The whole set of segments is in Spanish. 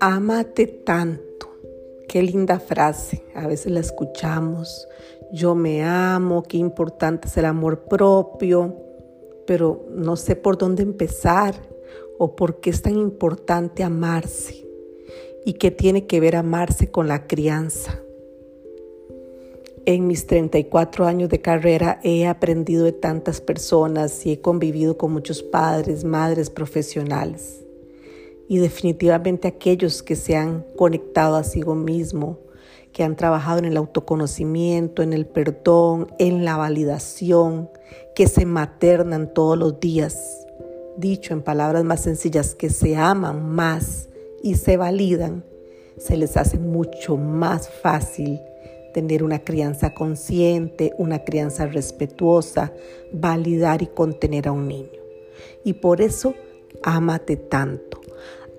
Ámate tanto. Qué linda frase. A veces la escuchamos. Yo me amo, qué importante es el amor propio, pero no sé por dónde empezar o por qué es tan importante amarse y qué tiene que ver amarse con la crianza. En mis 34 años de carrera he aprendido de tantas personas y he convivido con muchos padres, madres profesionales y definitivamente aquellos que se han conectado a sí mismo, que han trabajado en el autoconocimiento, en el perdón, en la validación, que se maternan todos los días. Dicho en palabras más sencillas, que se aman más y se validan, se les hace mucho más fácil tener una crianza consciente, una crianza respetuosa, validar y contener a un niño. Y por eso, ámate tanto.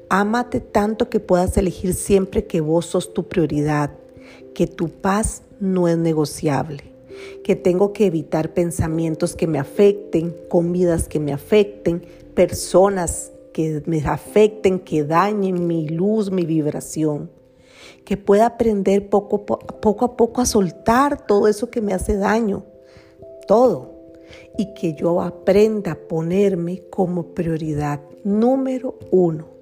Ámate tanto que puedas elegir siempre que vos sos tu prioridad, que tu paz no es negociable, que tengo que evitar pensamientos que me afecten, comidas que me afecten, personas que me afecten, que dañen mi luz, mi vibración. Que pueda aprender poco, a poco a soltar todo eso que me hace daño, todo. Y que yo aprenda a ponerme como prioridad número uno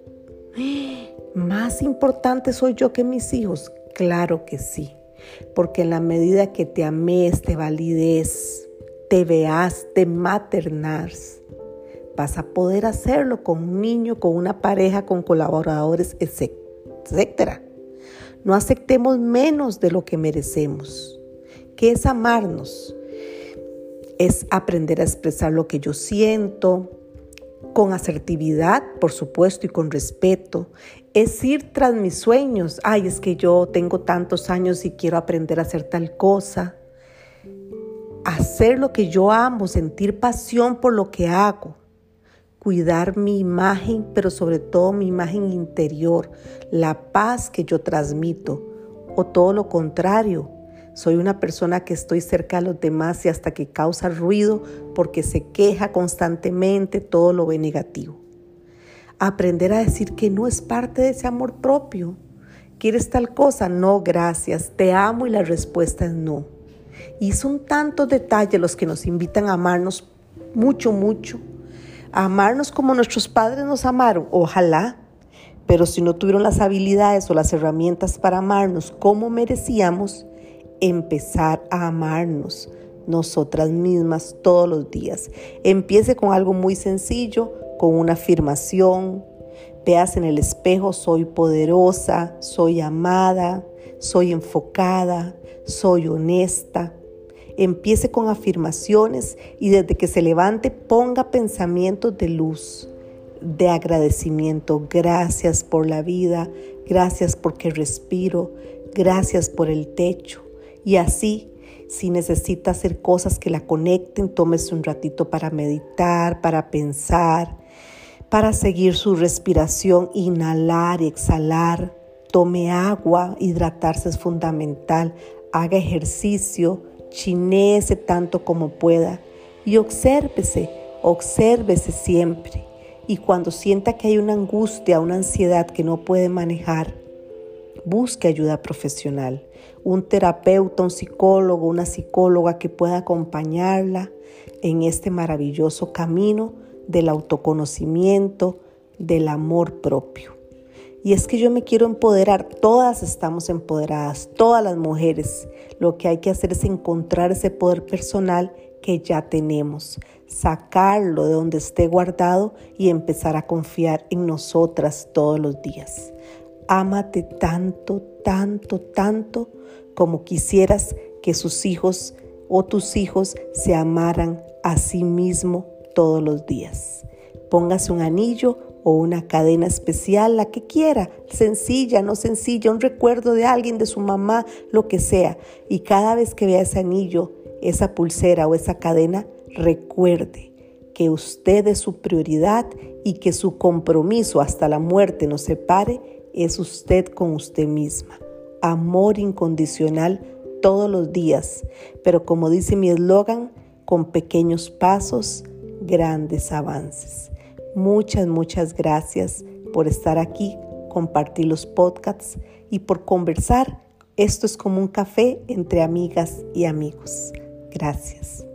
¿Más importante soy yo que mis hijos? Claro que sí, porque en la medida que te ames, te valides, te veas, te maternas, vas a poder hacerlo con un niño, con una pareja, con colaboradores, etc. No aceptemos menos de lo que merecemos. ¿Qué es amarnos? Es aprender a expresar lo que yo siento, con asertividad, por supuesto, y con respeto. Es ir tras mis sueños. Ay, es que yo tengo tantos años y quiero aprender a hacer tal cosa. Hacer lo que yo amo, sentir pasión por lo que hago. Cuidar mi imagen, pero sobre todo mi imagen interior, la paz que yo transmito. O todo lo contrario, soy una persona que estoy cerca a los demás y hasta que causa ruido porque se queja constantemente, todo lo ve negativo. Aprender a decir que no es parte de ese amor propio. ¿Quieres tal cosa? No, gracias. Te amo y la respuesta es no. Y son tantos detalles los que nos invitan a amarnos mucho, mucho. Amarnos como nuestros padres nos amaron. Ojalá. Pero si no tuvieron las habilidades o las herramientas para amarnos como merecíamos, empezar a amarnos nosotras mismas todos los días. Empiece con algo muy sencillo, con una afirmación. Veas en el espejo, soy poderosa, soy amada, soy enfocada, soy honesta. Empiece con afirmaciones y desde que se levante ponga pensamientos de luz, de agradecimiento. Gracias por la vida, gracias porque respiro, gracias por el techo, y así, si necesita hacer cosas que la conecten, tómese un ratito para meditar, para pensar, para seguir su respiración, inhalar y exhalar. Tome agua, hidratarse es fundamental. Haga ejercicio, chinéese tanto como pueda y obsérvese, obsérvese siempre. Y cuando sienta que hay una angustia, una ansiedad que no puede manejar, busque ayuda profesional, un terapeuta, un psicólogo, una psicóloga que pueda acompañarla en este maravilloso camino del autoconocimiento, del amor propio. Y es que yo me quiero empoderar, todas estamos empoderadas, todas las mujeres. Lo que hay que hacer es encontrar ese poder personal que ya tenemos, sacarlo de donde esté guardado y empezar a confiar en nosotras todos los días. Ámate tanto, tanto, tanto como quisieras que sus hijos o tus hijos se amaran a sí mismo todos los días. Póngase un anillo o una cadena especial, la que quiera, sencilla, no sencilla, un recuerdo de alguien, de su mamá, lo que sea. Y cada vez que vea ese anillo, esa pulsera o esa cadena, recuerde que usted es su prioridad y que su compromiso hasta la muerte nos separe es usted con usted misma. Amor incondicional todos los días. Pero como dice mi eslogan, con pequeños pasos, grandes avances. Muchas, muchas gracias por estar aquí, compartir los podcasts y por conversar. Esto es como un café entre amigas y amigos. Gracias.